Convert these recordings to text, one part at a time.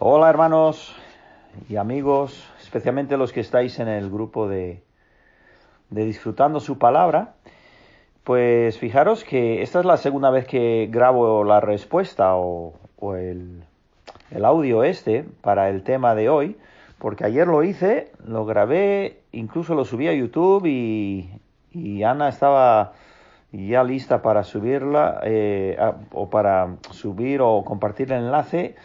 Hola hermanos y amigos, especialmente los que estáis en el grupo de, de Disfrutando su palabra. Pues fijaros que esta es la segunda vez que grabo la respuesta o, el, el audio este para el tema de hoy, porque ayer lo hice, lo grabé, incluso lo subí a YouTube y, y Ana estaba ya lista para subirla eh, o para subir o compartir el enlace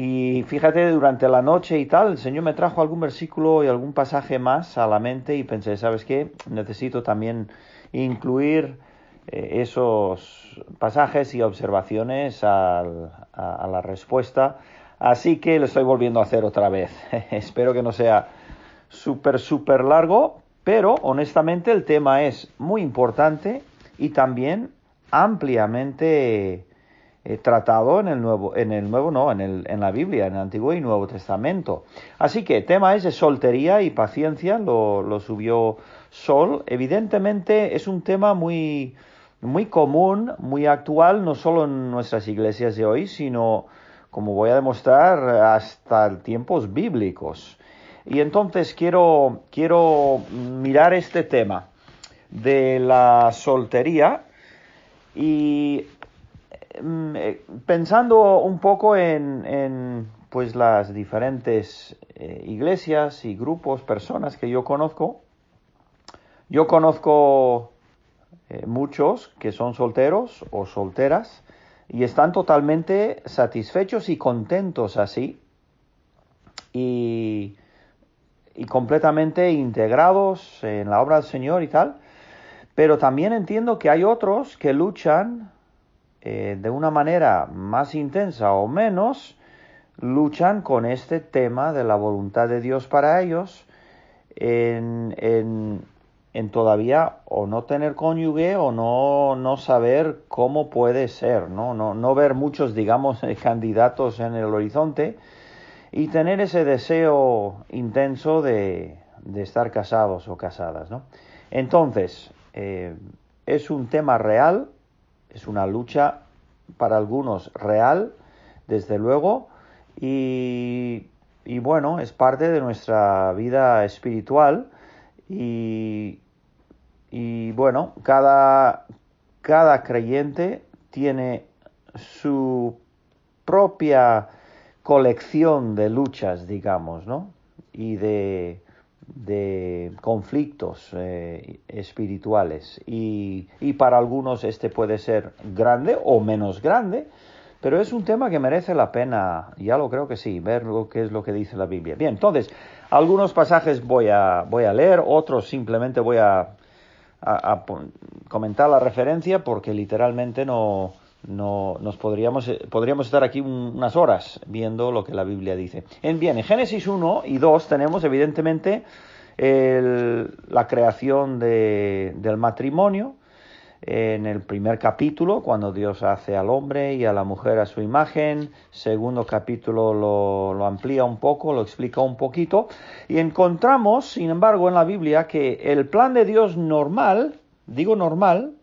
y fíjate, durante la noche y tal, el Señor me trajo algún versículo y algún pasaje más a la mente y pensé, ¿sabes qué? Necesito también incluir eh, esos pasajes y observaciones a, la respuesta. Así que lo estoy volviendo a hacer otra vez. Espero que no sea súper, súper largo, pero honestamente el tema es muy importante y también ampliamente eh, tratado en el nuevo, en el nuevo no, en, el, en la Biblia, en el Antiguo y Nuevo Testamento. Así que tema es de soltería y paciencia, lo, lo subió Sol. Evidentemente es un tema muy, muy común, muy actual, no solo en nuestras iglesias de hoy, sino, como voy a demostrar, hasta tiempos bíblicos. Y entonces quiero, quiero mirar este tema de la soltería y pensando un poco en, pues las diferentes eh, iglesias y grupos, personas que yo conozco, yo conozco eh, muchos que son solteros o solteras y están totalmente satisfechos y contentos así y, y completamente integrados en la obra del Señor y tal. Pero también entiendo que hay otros que luchan eh, de una manera más intensa o menos, luchan con este tema de la voluntad de Dios para ellos en, en, todavía o no tener cónyuge o no, no saber cómo puede ser, ¿no? No, no ver muchos, digamos, candidatos en el horizonte y tener ese deseo intenso de, de estar casados o casadas, ¿no? Entonces, eh, es un tema real, es una lucha para algunos real, desde luego, y, bueno, es parte de nuestra vida espiritual y, y bueno, cada, cada creyente tiene su propia colección de luchas, digamos, ¿no? Y de, de conflictos eh, espirituales y, y, para algunos este puede ser grande o menos grande, pero es un tema que merece la pena, ya lo creo que sí, ver lo que es lo que dice la Biblia. Bien, entonces, algunos pasajes voy a, voy a leer, otros simplemente voy a, a comentar la referencia porque literalmente no, no nos podríamos, eh, podríamos estar aquí unas horas viendo lo que la Biblia dice. En bien, en Génesis 1 y 2 tenemos evidentemente la creación del matrimonio, en el primer capítulo, cuando Dios hace al hombre y a la mujer a su imagen, segundo capítulo lo, lo, amplía un poco, lo explica un poquito, y encontramos, sin embargo, en la Biblia que el plan de Dios normal, digo normal,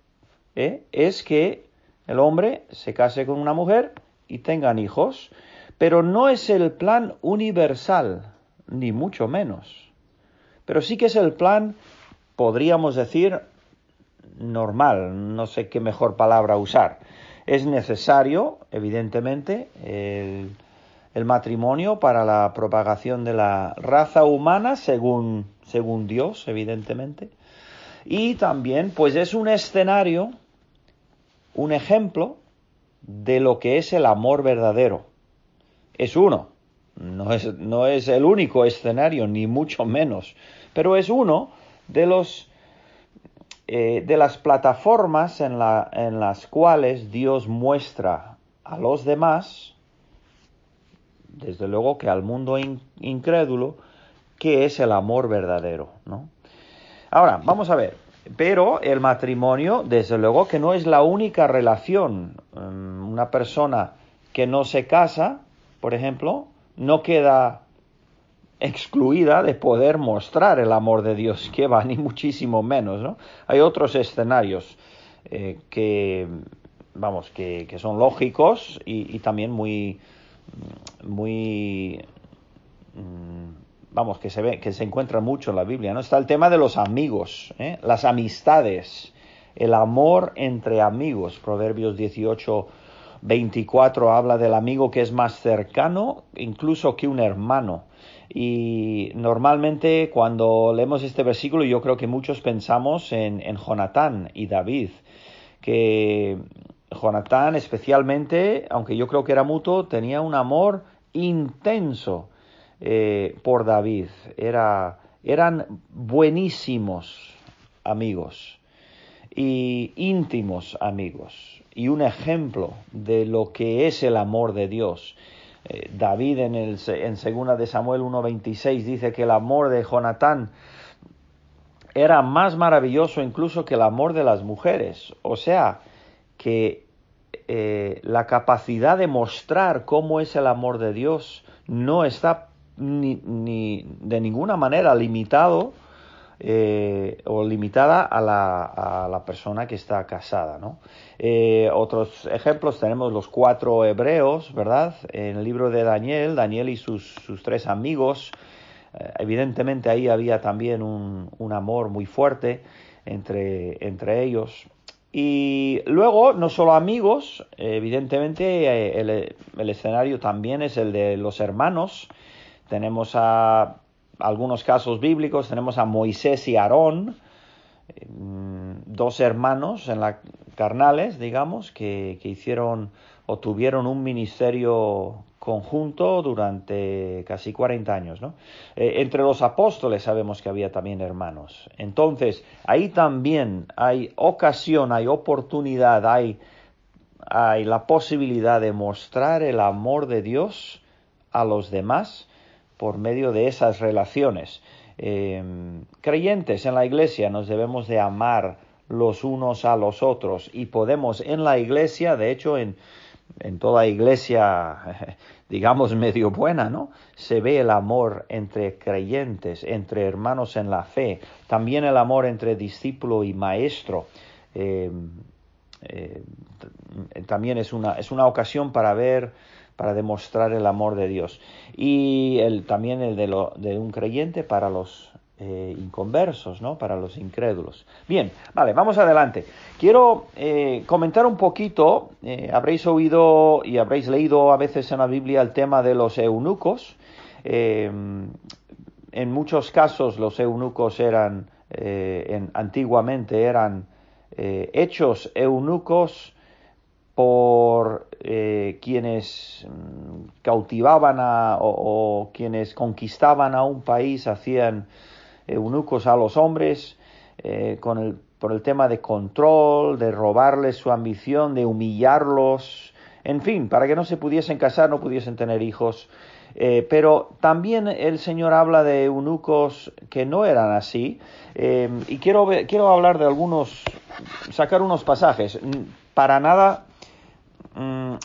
¿eh? es que el hombre se case con una mujer y tengan hijos, pero no es el plan universal, ni mucho menos. Pero sí que es el plan, podríamos decir, normal, no sé qué mejor palabra usar. Es necesario, evidentemente, el, el matrimonio para la propagación de la raza humana, según, según Dios, evidentemente. Y también, pues es un escenario un ejemplo de lo que es el amor verdadero. Es uno, no es, no es el único escenario, ni mucho menos, pero es uno de los eh, de las plataformas en, la, en, las cuales Dios muestra a los demás, desde luego que al mundo incrédulo, que es el amor verdadero. ¿no? Ahora, vamos a ver, pero el matrimonio, desde luego que no es la única relación. Mm, una persona que no se casa, por ejemplo, no queda excluida de poder mostrar el amor de Dios, que va ni muchísimo menos, ¿no? Hay otros escenarios eh, que, vamos, que, son lógicos y, también muy, muy mm, vamos, que se ve, que se encuentra mucho en la Biblia, ¿no? Está el tema de los amigos, ¿eh? las amistades, el amor entre amigos. Proverbios 18, 24 habla del amigo que es más cercano incluso que un hermano. Y normalmente cuando leemos este versículo yo creo que muchos pensamos en, en Jonatán y David, que Jonatán especialmente, aunque yo creo que era mutuo, tenía un amor intenso eh, por David. Era, eran buenísimos amigos y íntimos amigos y un ejemplo de lo que es el amor de Dios. Eh, David en, el, segunda de Samuel 1.26 dice que el amor de Jonatán era más maravilloso incluso que el amor de las mujeres. O sea, que eh, la capacidad de mostrar cómo es el amor de Dios no está ni, ni de ninguna manera limitado eh, o limitada a la, a la, persona que está casada. ¿no? Eh, otros ejemplos tenemos los cuatro hebreos, ¿verdad? En el libro de Daniel, Daniel y sus, sus tres amigos, eh, evidentemente ahí había también un, un amor muy fuerte entre, entre ellos. Y luego, no solo amigos, evidentemente el, el escenario también es el de los hermanos, tenemos a algunos casos bíblicos, tenemos a Moisés y Aarón, mm, dos hermanos en la carnales, digamos, que, hicieron o tuvieron un ministerio conjunto durante casi 40 años. ¿no? Eh, entre los apóstoles sabemos que había también hermanos. Entonces, ahí también hay ocasión, hay oportunidad, hay, hay la posibilidad de mostrar el amor de Dios a los demás por medio de esas relaciones. Em, creyentes en la iglesia nos debemos de amar los unos a los otros y podemos en la iglesia, de hecho en, en toda iglesia, digamos, medio buena, ¿no? Se ve el amor entre creyentes, entre hermanos en la fe, también el amor entre discípulo y maestro. Em, eh, también es una, es una ocasión para ver para demostrar el amor de Dios. Y el, también el de, un creyente para los eh, inconversos, ¿no? Para los incrédulos. Bien, vale, vamos adelante. Quiero eh, comentar un poquito, eh, habréis oído y habréis leído a veces en la Biblia el tema de los eunucos. en muchos casos los eunucos eran, en, antiguamente eran hechos eunucos por eh, quienes mm, cautivaban a, o, quienes conquistaban a un país, hacían eunucos a los hombres, eh, con el, por el tema de control, de robarles su ambición, de humillarlos, en fin, para que no se pudiesen casar, no pudiesen tener hijos. Eh, pero también el Señor habla de eunucos que no eran así. y quiero, quiero hablar de algunos, sacar unos pasajes. Para nada Mm,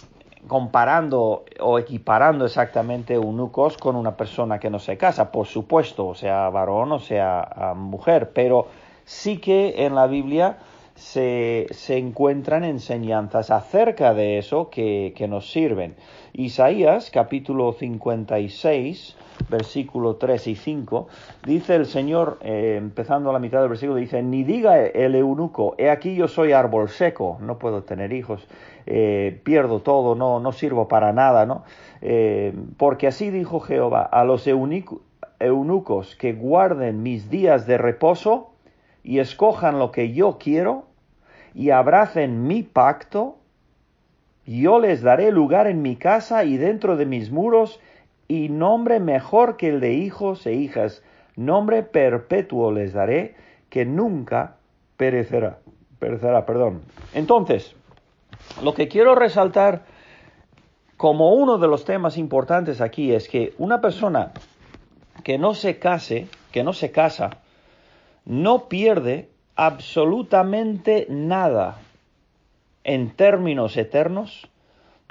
comparando o equiparando exactamente eunucos con una persona que no se casa, por supuesto, o sea varón o sea ah, mujer, pero sí que en la Biblia se, se encuentran enseñanzas acerca de eso que, que nos sirven. Isaías capítulo 56 versículo 3 y 5, dice el Señor, eh, empezando a la mitad del versículo, dice, ni diga el eunuco, he aquí yo soy árbol seco, no puedo tener hijos, eh, pierdo todo, no, no sirvo para nada, ¿no? Eh, porque así dijo Jehová, a los eunucos que guarden mis días de reposo y escojan lo que yo quiero y abracen mi pacto, yo les daré lugar en mi casa y dentro de mis muros y nombre mejor que el de hijos e hijas, nombre perpetuo les daré, que nunca perecerá. Perecerá, perdón. Entonces, lo que quiero resaltar como uno de los temas importantes aquí es que una persona que no se case, que no se casa, no pierde absolutamente nada en términos eternos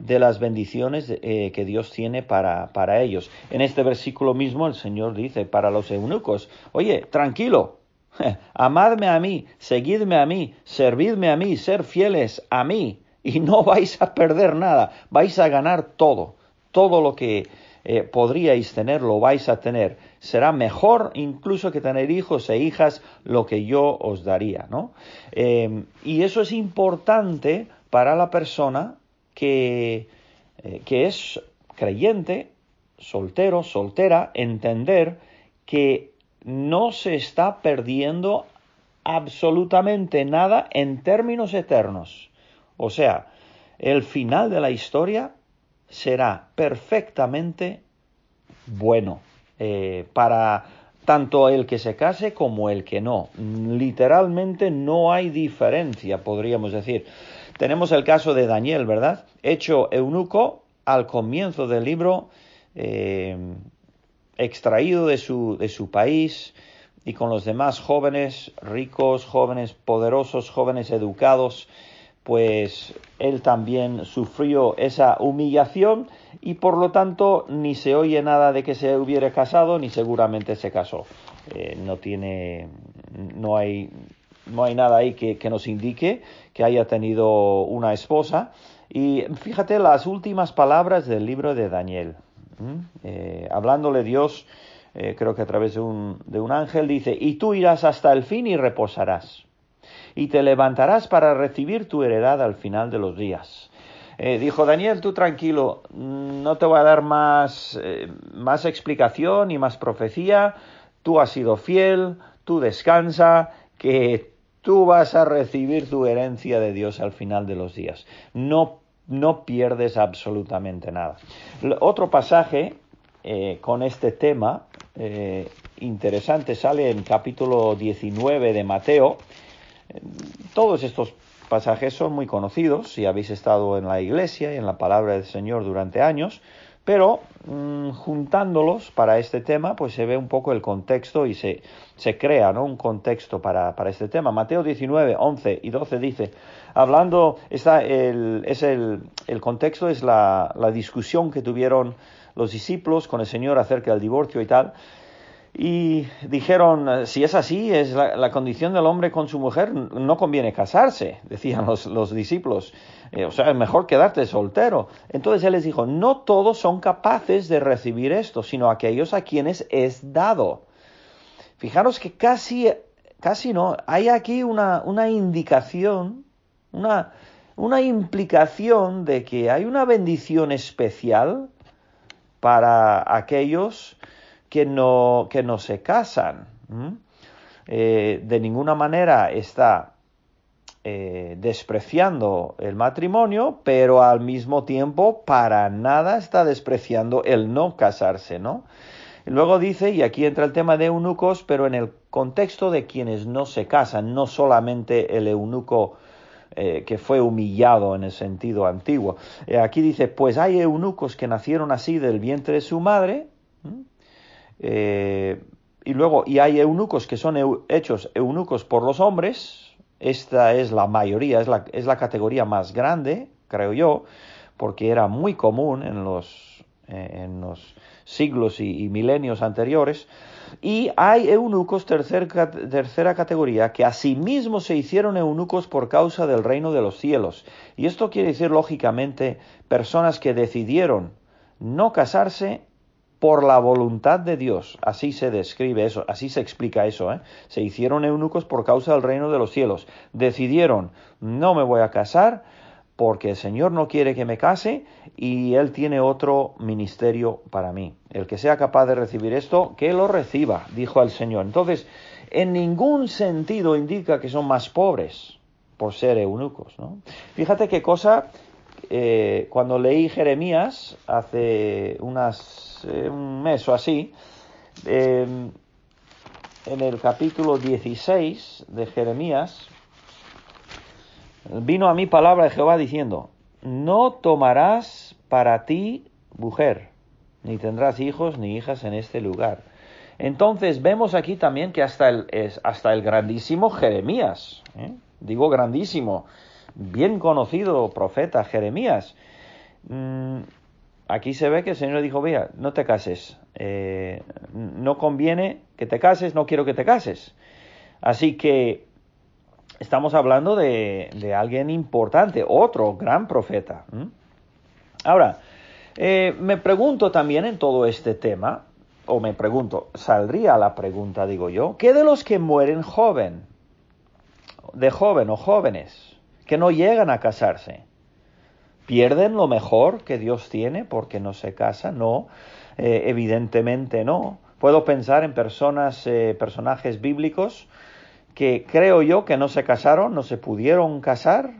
de las bendiciones eh, que Dios tiene para, para ellos. En este versículo mismo el Señor dice para los eunucos, oye, tranquilo, amadme a mí, seguidme a mí, servidme a mí, ser fieles a mí, y no vais a perder nada, vais a ganar todo. todo lo que eh, podríais tener, lo vais a tener. Será mejor incluso que tener hijos e hijas lo que yo os daría, ¿no? Em, y eso es importante para la persona que, eh, que es creyente, soltero, soltera, entender que no se está perdiendo absolutamente nada en términos eternos. O sea, el final de la historia será perfectamente bueno eh, para tanto el que se case como el que no. Literalmente no hay diferencia, podríamos decir. Tenemos el caso de Daniel, ¿verdad? Hecho eunuco al comienzo del libro, eh, extraído de su, de su país y con los demás jóvenes ricos, jóvenes poderosos, jóvenes educados, pues él también sufrió esa humillación y por lo tanto ni se oye nada de que se hubiera casado ni seguramente se casó. Eh, no tiene, no hay, no hay nada ahí que, nos indique que haya tenido una esposa. Y fíjate las últimas palabras del libro de Daniel. Eh, hablándole Dios, eh, creo que a través de un, de un ángel, dice, y tú irás hasta el fin y reposarás y te levantarás para recibir tu heredad al final de los días. Eh, dijo Daniel, tú tranquilo, no te voy a dar más, eh, más explicación y más profecía, tú has sido fiel, tú descansa, que tú vas a recibir tu herencia de Dios al final de los días. No, no pierdes absolutamente nada. Otro pasaje eh, con este tema interesante sale en capítulo 19 de Mateo, todos estos pasajes son muy conocidos si habéis estado en la iglesia y en la palabra del Señor durante años, pero mm, juntándolos para este tema, pues se ve un poco el contexto y se, se crea ¿no? un contexto para, para, este tema. Mateo 19, 11 y 12 dice, hablando, está el, es el, el contexto es la, la discusión que tuvieron los discípulos con el Señor acerca del divorcio y tal, y dijeron, si es así, es la, condición del hombre con su mujer, no conviene casarse, decían los, discípulos. Eh, o sea, es mejor quedarte soltero. Entonces él les dijo, no todos son capaces de recibir esto, sino aquellos a quienes es dado. Fijaros que casi, casi no, hay aquí una, una indicación, una, una implicación de que hay una bendición especial para aquellos que no, que no se casan. Eh, de ninguna manera está eh, despreciando el matrimonio, pero al mismo tiempo para nada está despreciando el no casarse, ¿no? luego dice, y aquí entra el tema de eunucos, pero en el contexto de quienes no se casan, no solamente el eunuco eh, que fue humillado en el sentido antiguo. aquí dice, pues hay eunucos que nacieron así del vientre de su madre, eh, y luego, y hay eunucos que son hechos eunucos por los hombres, esta es la mayoría, es la, es la categoría más grande, creo yo, porque era muy común en los, eh, en los siglos y, milenios anteriores, y hay eunucos tercer, tercera categoría que asimismo se hicieron eunucos por causa del reino de los cielos. Y esto quiere decir, lógicamente, personas que decidieron no casarse por la voluntad de Dios. Así se describe eso, así se explica eso. ¿eh? Se hicieron eunucos por causa del reino de los cielos. Decidieron, no me voy a casar porque el Señor no quiere que me case y Él tiene otro ministerio para mí. El que sea capaz de recibir esto, que lo reciba, dijo el Señor. Entonces, en ningún sentido indica que son más pobres por ser eunucos. ¿no? Fíjate qué cosa, eh, cuando leí Jeremías hace eh, un mes o así, em, en el capítulo 16 de Jeremías, vino a mí palabra de Jehová diciendo, no tomarás para ti mujer, ni tendrás hijos ni hijas en este lugar. Entonces vemos aquí también que hasta el, hasta el grandísimo Jeremías, ¿eh? digo grandísimo, bien conocido profeta Jeremías, mm, aquí se ve que el Señor dijo, vea, no te cases, eh, no conviene que te cases, no quiero que te cases. Así que estamos hablando de, alguien importante, otro gran profeta. Ahora, Eh, me pregunto también en todo este tema, o me pregunto, saldría la pregunta, digo yo, ¿qué de los que mueren joven, de joven o jóvenes, que no llegan a casarse? ¿Pierden lo mejor que Dios tiene porque no se casan? No, eh, evidentemente no. Puedo pensar en personas, eh, personajes bíblicos que creo yo que no se casaron, no se pudieron casar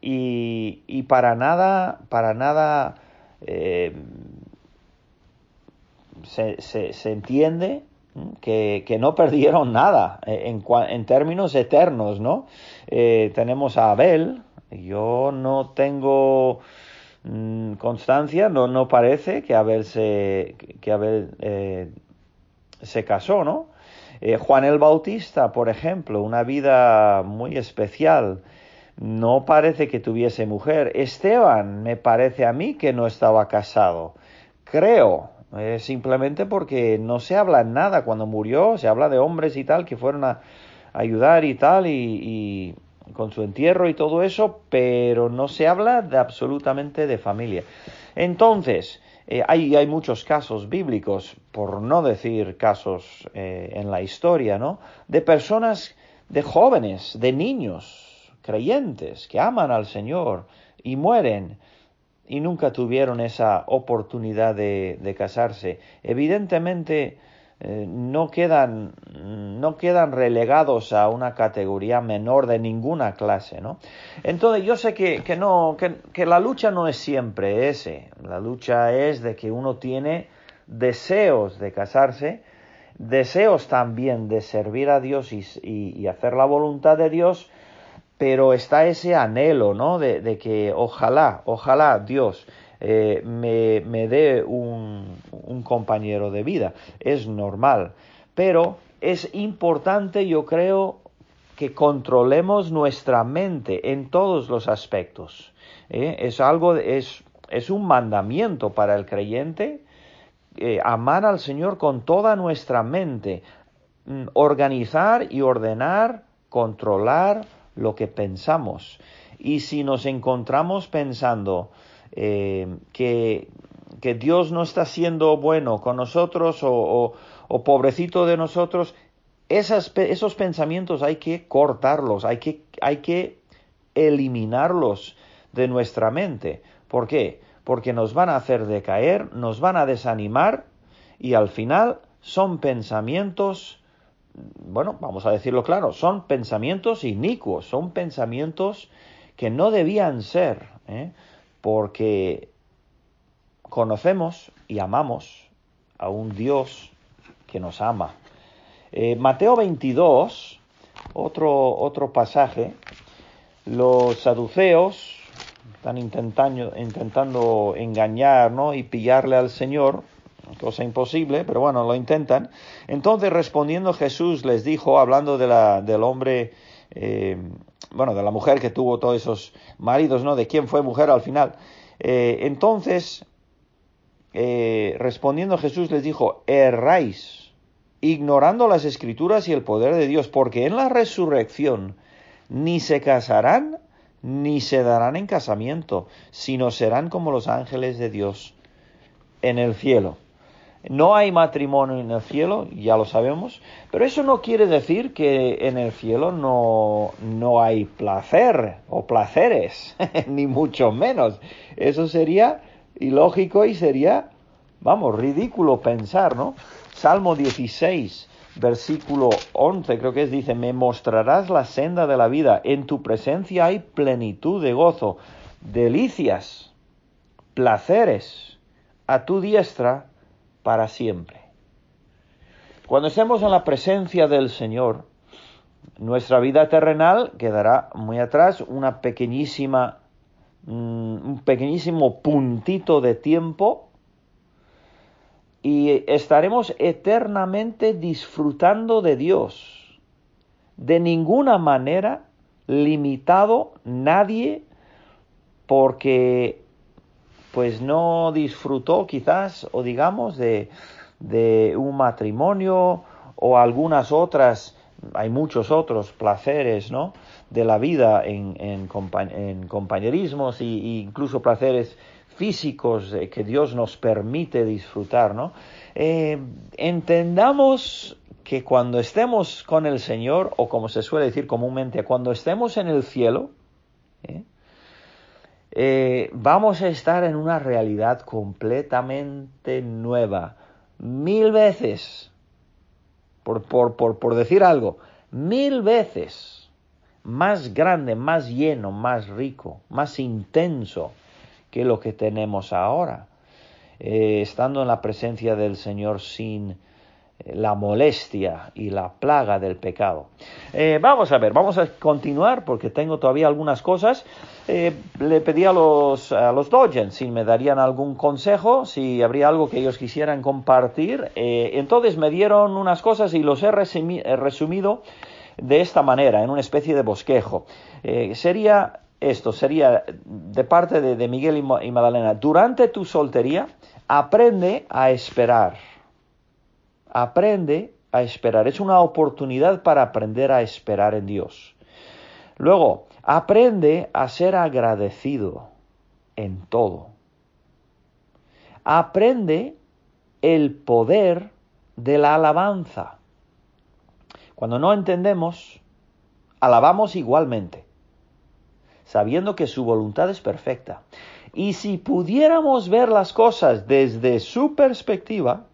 y, para nada, para nada eh, se, entiende que, no perdieron nada en, en términos eternos, ¿no? Eh, tenemos a Abel, yo no tengo mm, constancia, no, no parece que Abel se, que Abel, eh, se casó, ¿no? Eh, Juan el Bautista, por ejemplo, una vida muy especial, no parece que tuviese mujer. Esteban, me parece a mí que no estaba casado. Creo, eh, simplemente porque no se habla nada cuando murió, se habla de hombres y tal que fueron a, ayudar y tal, y, con su entierro y todo eso, pero no se habla de absolutamente de familia. Entonces, eh, hay, hay, muchos casos bíblicos, por no decir casos eh, en la historia, ¿no? De personas, de jóvenes, de niños, creyentes, que aman al Señor y mueren y nunca tuvieron esa oportunidad de, de casarse. Evidentemente, eh, no, quedan, no quedan relegados a una categoría menor de ninguna clase, ¿no? Entonces yo sé que, que no, que, que, la lucha no es siempre ese, la lucha es de que uno tiene deseos de casarse, deseos también de servir a Dios y, y, hacer la voluntad de Dios, pero está ese anhelo, ¿no? De, de que ojalá, ojalá Dios eh, me, me, dé un, un compañero de vida. Es normal. Pero es importante, yo creo, que controlemos nuestra mente en todos los aspectos. ¿eh? Es algo, es, es un mandamiento para el creyente eh, amar al Señor con toda nuestra mente, mm, organizar y ordenar, controlar lo que pensamos. Y si nos encontramos pensando eh, que, que, Dios no está siendo bueno con nosotros o, o, pobrecito de nosotros, esos pensamientos hay que cortarlos, hay que, hay que eliminarlos de nuestra mente. ¿Por qué? Porque nos van a hacer decaer, nos van a desanimar y al final son pensamientos, bueno, vamos a decirlo claro, son pensamientos inicuos, son pensamientos que no debían ser. ¿eh? Porque conocemos y amamos a un Dios que nos ama. Eh, Mateo 22, otro, otro pasaje, los saduceos están intentando, intentando engañar y pillarle al Señor, cosa imposible, pero bueno, lo intentan. Entonces respondiendo Jesús les dijo, hablando de la, del hombre eh, bueno, de la mujer que tuvo todos esos maridos, ¿no? De quién fue mujer al final. Eh, entonces, eh, respondiendo Jesús les dijo, erráis, ignorando las escrituras y el poder de Dios, porque en la resurrección ni se casarán ni se darán en casamiento, sino serán como los ángeles de Dios en el cielo. No hay matrimonio en el cielo, ya lo sabemos, pero eso no quiere decir que en el cielo no, no hay placer o placeres, ni mucho menos. Eso sería ilógico y sería, vamos, ridículo pensar, ¿no? Salmo 16, versículo 11, creo que es, dice, me mostrarás la senda de la vida, en tu presencia hay plenitud de gozo, delicias, placeres, a tu diestra para siempre. Cuando estemos en la presencia del Señor, nuestra vida terrenal quedará muy atrás, una pequeñísima, mm, un pequeñísimo puntito de tiempo y estaremos eternamente disfrutando de Dios. De ninguna manera limitado nadie porque pues no disfrutó quizás o digamos de, de un matrimonio o algunas otras, hay muchos otros placeres, ¿no? De la vida en, en, compañerismos e incluso placeres físicos que Dios nos permite disfrutar, ¿no? Eh, entendamos que cuando estemos con el Señor, o como se suele decir comúnmente, cuando estemos en el cielo, ¿eh? Eh, vamos a estar en una realidad completamente nueva, mil veces, por, por, por, por decir algo, mil veces. Más grande, más lleno, más rico, más intenso que lo que tenemos ahora, eh, estando en la presencia del Señor sin la molestia y la plaga del pecado. Eh, vamos a ver, vamos a continuar porque tengo todavía algunas cosas. Eh, le pedí a los, a los si me darían algún consejo, si habría algo que ellos quisieran compartir. Eh, entonces me dieron unas cosas y los he resumido de esta manera, en una especie de bosquejo. sería esto, sería de parte de, Miguel y Magdalena, durante tu soltería, aprende a esperar aprende a esperar. Es una oportunidad para aprender a esperar en Dios. Luego, aprende a ser agradecido en todo. Aprende el poder de la alabanza. Cuando no entendemos, alabamos igualmente, sabiendo que su voluntad es perfecta. Y si pudiéramos ver las cosas desde su perspectiva,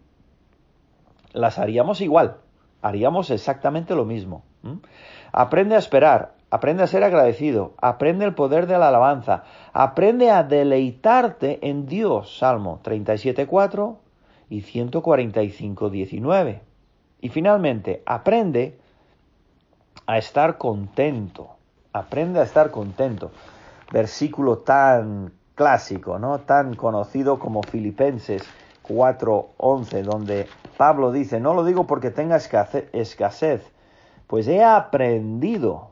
las haríamos igual, haríamos exactamente lo mismo. Aprende a esperar, aprende a ser agradecido, aprende el poder de la alabanza, aprende a deleitarte en Dios, Salmo 37.4 y 145.19. Y finalmente, aprende a estar contento, aprende a estar contento. Versículo tan clásico, ¿no? Tan conocido como Filipenses 4.11, donde Pablo dice, no lo digo porque tenga escasez, pues he aprendido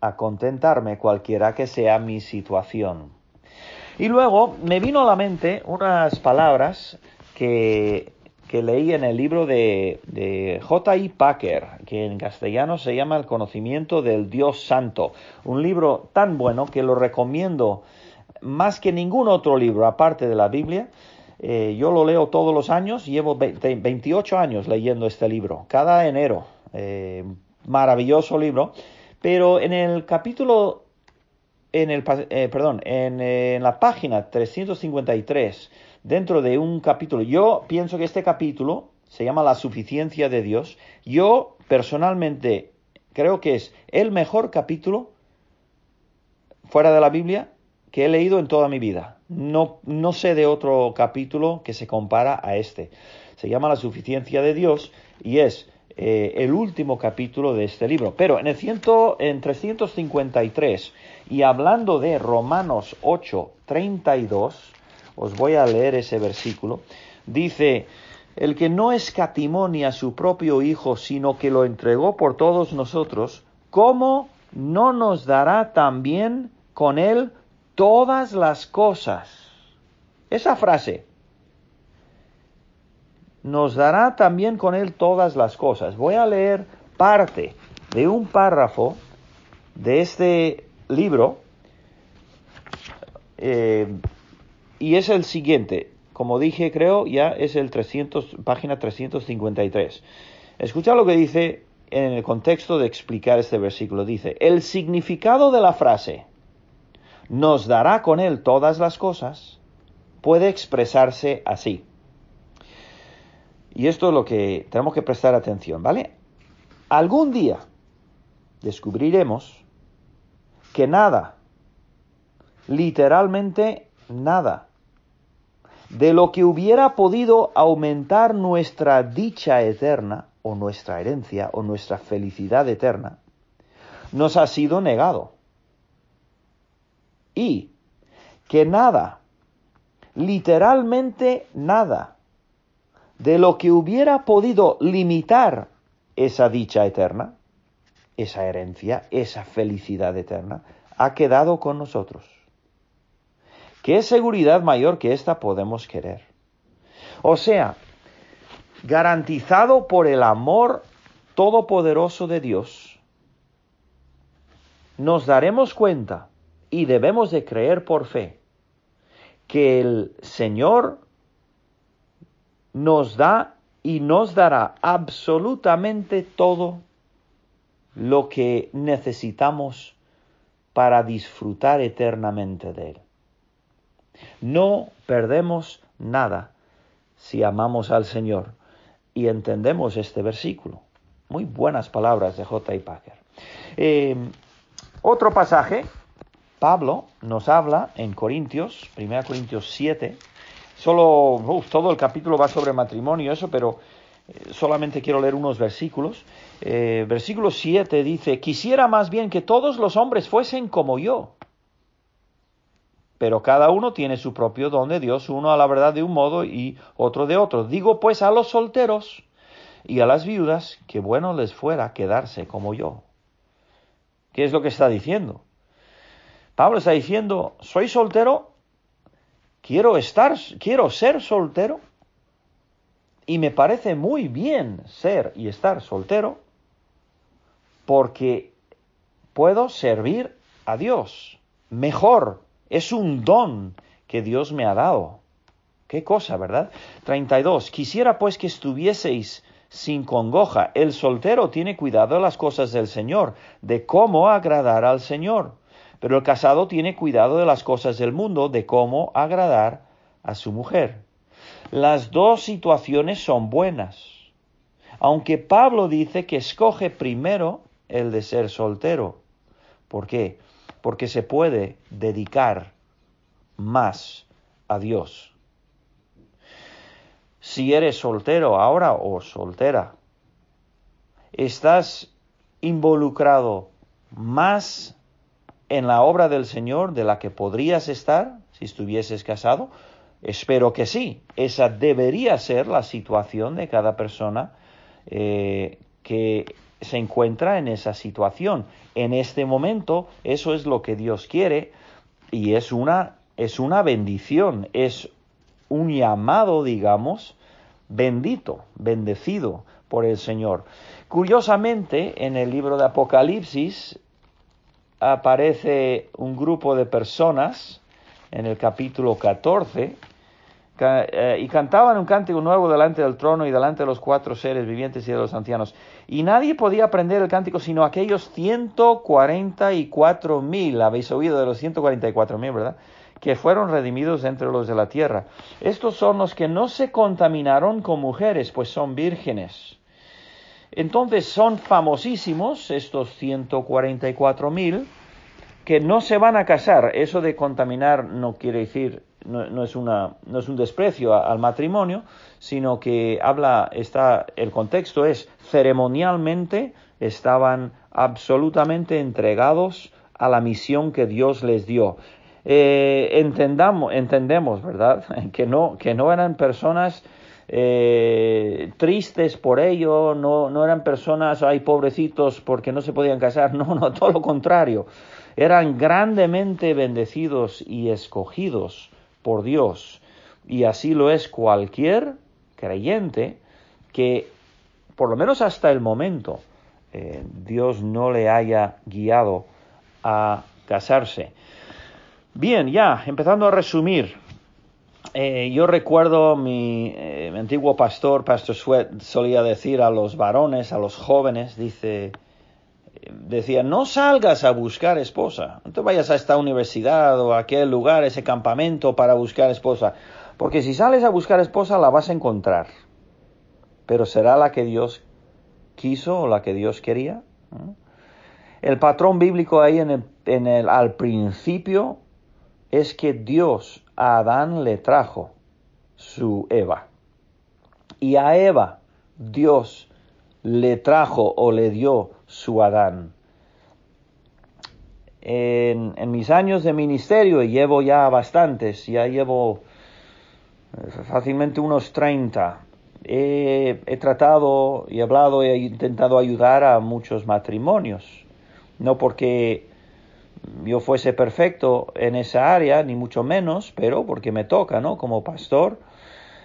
a contentarme cualquiera que sea mi situación. Y luego me vino a la mente unas palabras que, que leí en el libro de, de J.I. Packer, que en castellano se llama El conocimiento del Dios Santo. Un libro tan bueno que lo recomiendo más que ningún otro libro aparte de la Biblia eh, yo lo leo todos los años, llevo 28 años leyendo este libro, cada enero. Eh, maravilloso libro. Pero en el capítulo, en el, eh, perdón, en, en, la página 353, dentro de un capítulo, yo pienso que este capítulo se llama La suficiencia de Dios. Yo personalmente creo que es el mejor capítulo fuera de la Biblia que he leído en toda mi vida. No, no sé de otro capítulo que se compara a este. Se llama La suficiencia de Dios y es eh, el último capítulo de este libro. Pero en el ciento, en 353 y hablando de Romanos 8, 32, os voy a leer ese versículo. Dice, el que no escatimó ni a su propio Hijo, sino que lo entregó por todos nosotros, ¿cómo no nos dará también con él todas las cosas. Esa frase nos dará también con él todas las cosas. Voy a leer parte de un párrafo de este libro eh, y es el siguiente. Como dije, creo, ya es el 300, página 353. Escucha lo que dice en el contexto de explicar este versículo. Dice, el significado de la frase nos dará con Él todas las cosas, puede expresarse así. Y esto es lo que tenemos que prestar atención, ¿vale? Algún día descubriremos que nada, literalmente nada, de lo que hubiera podido aumentar nuestra dicha eterna, o nuestra herencia, o nuestra felicidad eterna, nos ha sido negado y que nada, literalmente nada, de lo que hubiera podido limitar esa dicha eterna, esa herencia, esa felicidad eterna, ha quedado con nosotros. ¿Qué seguridad mayor que esta podemos querer? O sea, garantizado por el amor todopoderoso de Dios, nos daremos cuenta y debemos de creer por fe que el Señor nos da y nos dará absolutamente todo lo que necesitamos para disfrutar eternamente de Él. No perdemos nada si amamos al Señor y entendemos este versículo. Muy buenas palabras de J. I. Packer. Eh, otro pasaje, Pablo nos habla en Corintios, 1 Corintios 7, solo, todo el capítulo va sobre matrimonio, eso, pero eh, solamente quiero leer unos versículos. Eh, versículo 7 dice, quisiera más bien que todos los hombres fuesen como yo, pero cada uno tiene su propio don de Dios, uno a la verdad de un modo y otro de otro. Digo pues a los solteros, y a las viudas que bueno les fuera quedarse como yo. ¿Qué es lo que está diciendo? Pablo está diciendo, soy soltero, quiero estar, quiero ser soltero, y me parece muy bien ser y estar soltero, porque puedo servir a Dios mejor. Es un don que Dios me ha dado. Qué cosa, ¿verdad? 32. Quisiera pues que estuvieseis sin congoja. El soltero tiene cuidado de las cosas del Señor, de cómo agradar al Señor. Pero el casado tiene cuidado de las cosas del mundo, de cómo agradar a su mujer. Las dos situaciones son buenas. Aunque Pablo dice que escoge primero el de ser soltero. ¿Por qué? Porque se puede dedicar más a Dios si eres soltero ahora o soltera. Estás involucrado más en la obra del Señor de la que podrías estar si estuvieses casado. Espero que sí. Esa debería ser la situación de cada persona eh, que se encuentra en esa situación. En este momento, eso es lo que Dios quiere y es una, es una bendición, es un llamado, digamos, bendito, bendecido por el Señor. Curiosamente, en el libro de Apocalipsis aparece un grupo de personas en el capítulo 14 eh, y cantaban un cántico nuevo delante del trono y delante de los cuatro seres vivientes y de los ancianos. Y nadie podía aprender el cántico sino aquellos 144 mil. Habéis oído de los 144 mil, ¿verdad? que fueron redimidos entre los de la tierra. Estos son los que no se contaminaron con mujeres, pues son vírgenes. Entonces son famosísimos estos 144 mil que no se van a casar. Eso de contaminar no quiere decir, no, es, una, no es un desprecio al matrimonio, sino que habla, está, el contexto es ceremonialmente estaban absolutamente entregados a la misión que Dios les dio eh, entendamos, entendemos, ¿verdad? Que no, que no eran personas eh, tristes por ello, no, no eran personas, ay, pobrecitos, porque no se podían casar, no, no, todo lo contrario. Eran grandemente bendecidos y escogidos por Dios. Y así lo es cualquier creyente que, por lo menos hasta el momento, eh, Dios no le haya guiado a casarse. Bien, ya, empezando a resumir. Eh, yo recuerdo mi, eh, mi, antiguo pastor, Pastor Sweat, solía decir a los varones, a los jóvenes, dice, decía, no salgas a buscar esposa, no te vayas a esta universidad o a aquel lugar, ese campamento para buscar esposa, porque si sales a buscar esposa la vas a encontrar, pero será la que Dios quiso o la que Dios quería. El patrón bíblico ahí en el, en el, al principio es que Dios a Adán le trajo su Eva. Y a Eva Dios le trajo o le dio su Adán. En, mis años de ministerio, y llevo ya bastantes, ya llevo eh, fácilmente unos 30, he, he tratado y hablado, he intentado ayudar a muchos matrimonios. No porque yo fuese perfecto en esa área, ni mucho menos, pero porque me toca, ¿no? Como pastor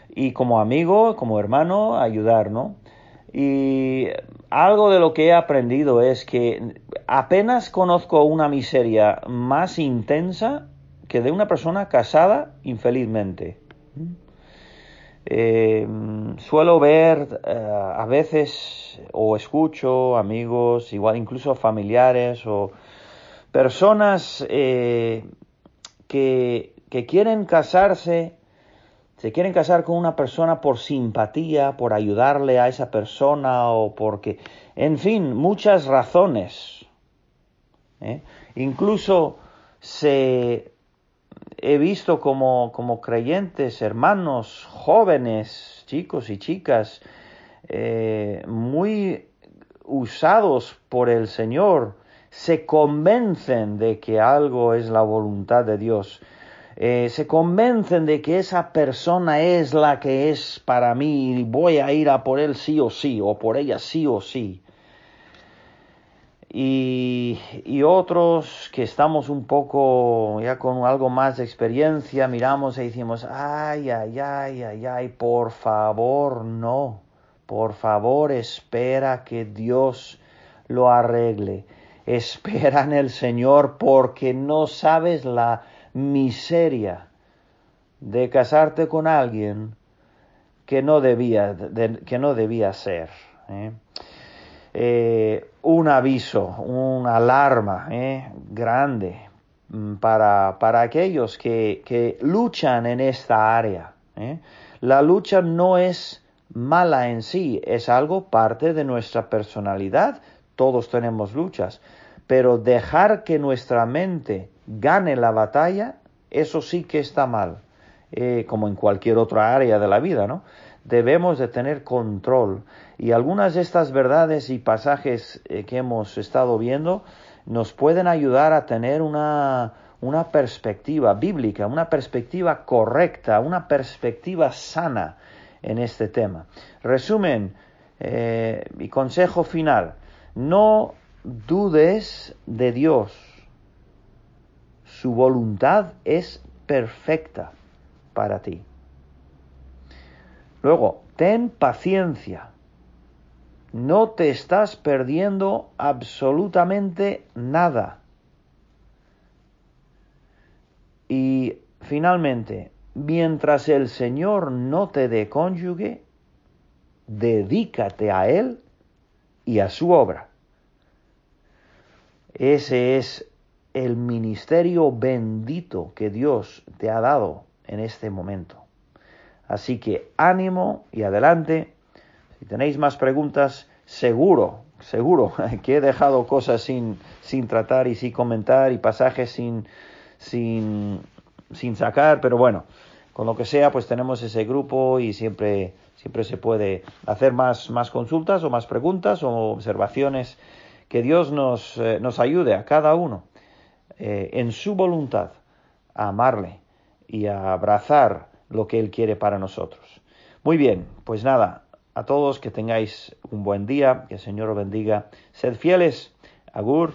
y como amigo, como hermano, ayudar, ¿no? Y algo de lo que he aprendido es que apenas conozco una miseria más intensa que de una persona casada infelizmente. Eh, suelo ver eh, a veces o escucho amigos, igual incluso familiares o personas eh, que, que quieren casarse, se quieren casar con una persona por simpatía, por ayudarle a esa persona o porque, en fin, muchas razones. Incluso se he visto como, como creyentes, hermanos, jóvenes, chicos y chicas, eh, muy usados por el Señor, se convencen de que algo es la voluntad de Dios. Eh, se convencen de que esa persona es la que es para mí y voy a ir a por él sí o sí, o por ella sí o sí y, otros que estamos un poco ya con algo más de experiencia, miramos y decimos, ay, ay, ay, ay, ay, por favor, no, por favor, espera que Dios lo arregle. Espera en el Señor porque no sabes la miseria de casarte con alguien que no debía, que no debía ser. ¿eh? Eh, un aviso, una alarma eh, grande mm, para, para aquellos que, que, luchan en esta área. La lucha no es mala en sí, es algo parte de nuestra personalidad. Todos tenemos luchas, pero dejar que nuestra mente gane la batalla, eso sí que está mal, como en cualquier otra área de la vida, ¿no? debemos de tener control. Y algunas de estas verdades y pasajes eh, que hemos estado viendo nos pueden ayudar a tener una, una perspectiva bíblica, una perspectiva correcta, una perspectiva sana en este tema. Resumen eh, y consejo final, no dudes de Dios. Su voluntad es perfecta para ti. Luego, ten paciencia. No te estás perdiendo absolutamente nada. Y finalmente, mientras el Señor no te dé cónyuge, dedícate a Él y a su obra. Ese es el ministerio bendito que Dios te ha dado en este momento. Así que ánimo y adelante. Si tenéis más preguntas, seguro, seguro que he dejado cosas sin, sin tratar y sin comentar y pasajes sin, sin, sin sacar, pero bueno, con lo que sea, pues tenemos ese grupo y siempre, siempre se puede hacer más, más consultas o más preguntas o observaciones. Que Dios nos, eh, nos ayude a cada uno eh, en su voluntad a amarle y a abrazar lo que Él quiere para nosotros. Muy bien, pues nada, a todos que tengáis un buen día, que el Señor os bendiga. Sed fieles. Agur.